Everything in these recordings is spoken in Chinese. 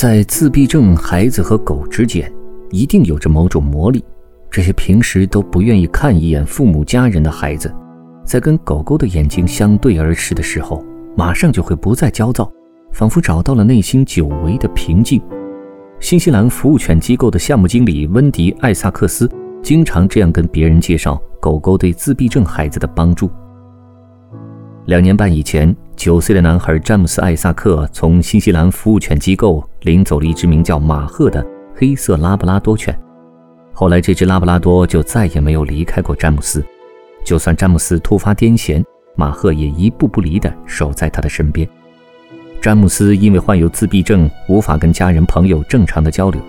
在自闭症孩子和狗之间，一定有着某种魔力。这些平时都不愿意看一眼父母家人的孩子，在跟狗狗的眼睛相对而视的时候，马上就会不再焦躁，仿佛找到了内心久违的平静。新西兰服务犬机构的项目经理温迪·艾萨克斯经常这样跟别人介绍狗狗对自闭症孩子的帮助。两年半以前，九岁的男孩詹姆斯·艾萨克从新西兰服务犬机构领走了一只名叫马赫的黑色拉布拉多犬。后来，这只拉布拉多就再也没有离开过詹姆斯。就算詹姆斯突发癫痫，马赫也一步不离地守在他的身边。詹姆斯因为患有自闭症，无法跟家人朋友正常的交流。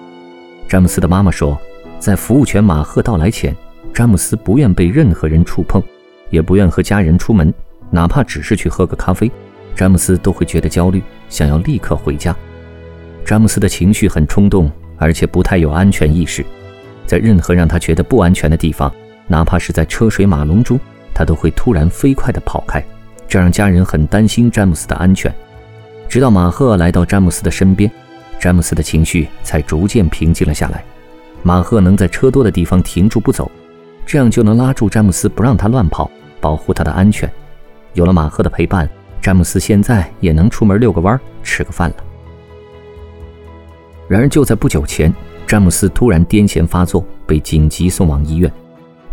詹姆斯的妈妈说，在服务犬马赫到来前，詹姆斯不愿被任何人触碰，也不愿和家人出门。哪怕只是去喝个咖啡，詹姆斯都会觉得焦虑，想要立刻回家。詹姆斯的情绪很冲动，而且不太有安全意识，在任何让他觉得不安全的地方，哪怕是在车水马龙中，他都会突然飞快地跑开，这让家人很担心詹姆斯的安全。直到马赫来到詹姆斯的身边，詹姆斯的情绪才逐渐平静了下来。马赫能在车多的地方停住不走，这样就能拉住詹姆斯，不让他乱跑，保护他的安全。有了马赫的陪伴，詹姆斯现在也能出门遛个弯、吃个饭了。然而，就在不久前，詹姆斯突然癫痫发作，被紧急送往医院。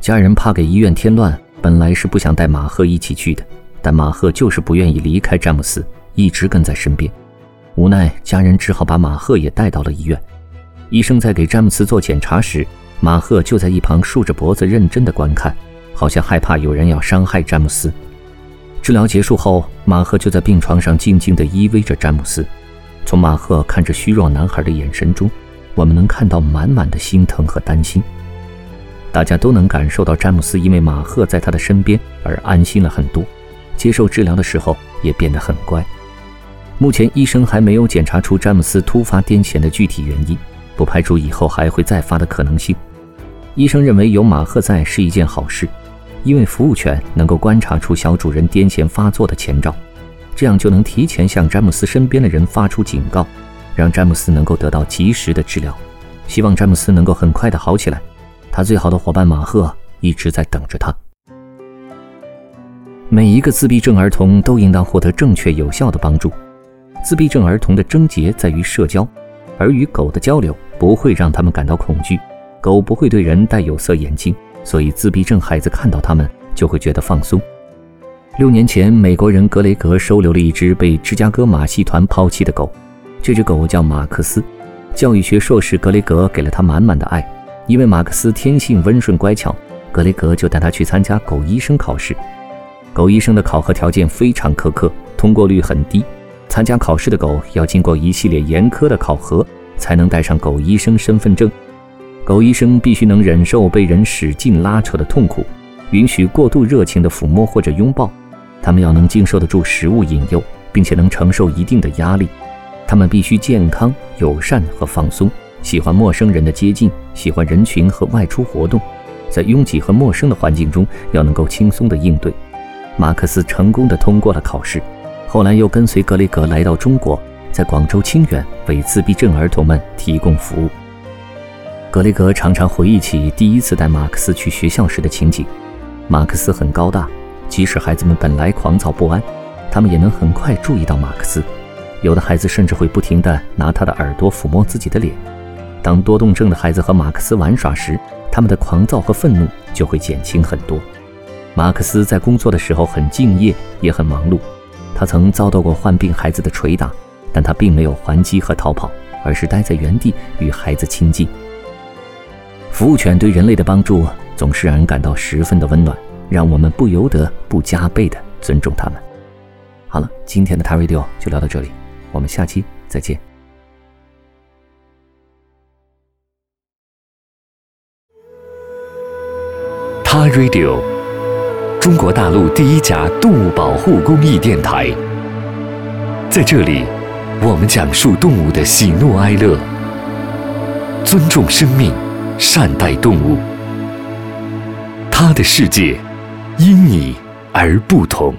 家人怕给医院添乱，本来是不想带马赫一起去的，但马赫就是不愿意离开詹姆斯，一直跟在身边。无奈，家人只好把马赫也带到了医院。医生在给詹姆斯做检查时，马赫就在一旁竖着脖子认真的观看，好像害怕有人要伤害詹姆斯。治疗结束后，马赫就在病床上静静地依偎着詹姆斯。从马赫看着虚弱男孩的眼神中，我们能看到满满的心疼和担心。大家都能感受到詹姆斯因为马赫在他的身边而安心了很多，接受治疗的时候也变得很乖。目前医生还没有检查出詹姆斯突发癫痫的具体原因，不排除以后还会再发的可能性。医生认为有马赫在是一件好事。因为服务犬能够观察出小主人癫痫发作的前兆，这样就能提前向詹姆斯身边的人发出警告，让詹姆斯能够得到及时的治疗。希望詹姆斯能够很快的好起来。他最好的伙伴马赫一直在等着他。每一个自闭症儿童都应当获得正确有效的帮助。自闭症儿童的症结在于社交，而与狗的交流不会让他们感到恐惧，狗不会对人戴有色眼镜。所以，自闭症孩子看到他们就会觉得放松。六年前，美国人格雷格收留了一只被芝加哥马戏团抛弃的狗，这只狗叫马克思。教育学硕士格雷格给了他满满的爱，因为马克思天性温顺乖巧，格雷格就带他去参加狗医生考试。狗医生的考核条件非常苛刻，通过率很低。参加考试的狗要经过一系列严苛的考核，才能带上狗医生身份证。狗医生必须能忍受被人使劲拉扯的痛苦，允许过度热情的抚摸或者拥抱。他们要能经受得住食物引诱，并且能承受一定的压力。他们必须健康、友善和放松，喜欢陌生人的接近，喜欢人群和外出活动。在拥挤和陌生的环境中，要能够轻松地应对。马克思成功地通过了考试，后来又跟随格雷格来到中国，在广州清远为自闭症儿童们提供服务。格雷格常常回忆起第一次带马克思去学校时的情景。马克思很高大，即使孩子们本来狂躁不安，他们也能很快注意到马克思。有的孩子甚至会不停地拿他的耳朵抚摸自己的脸。当多动症的孩子和马克思玩耍时，他们的狂躁和愤怒就会减轻很多。马克思在工作的时候很敬业，也很忙碌。他曾遭到过患病孩子的捶打，但他并没有还击和逃跑，而是待在原地与孩子亲近。服务犬对人类的帮助总是让人感到十分的温暖，让我们不由得不加倍的尊重它们。好了，今天的 t a Radio 就聊到这里，我们下期再见。t a Radio，中国大陆第一家动物保护公益电台，在这里，我们讲述动物的喜怒哀乐，尊重生命。善待动物。他的世界因你而不同。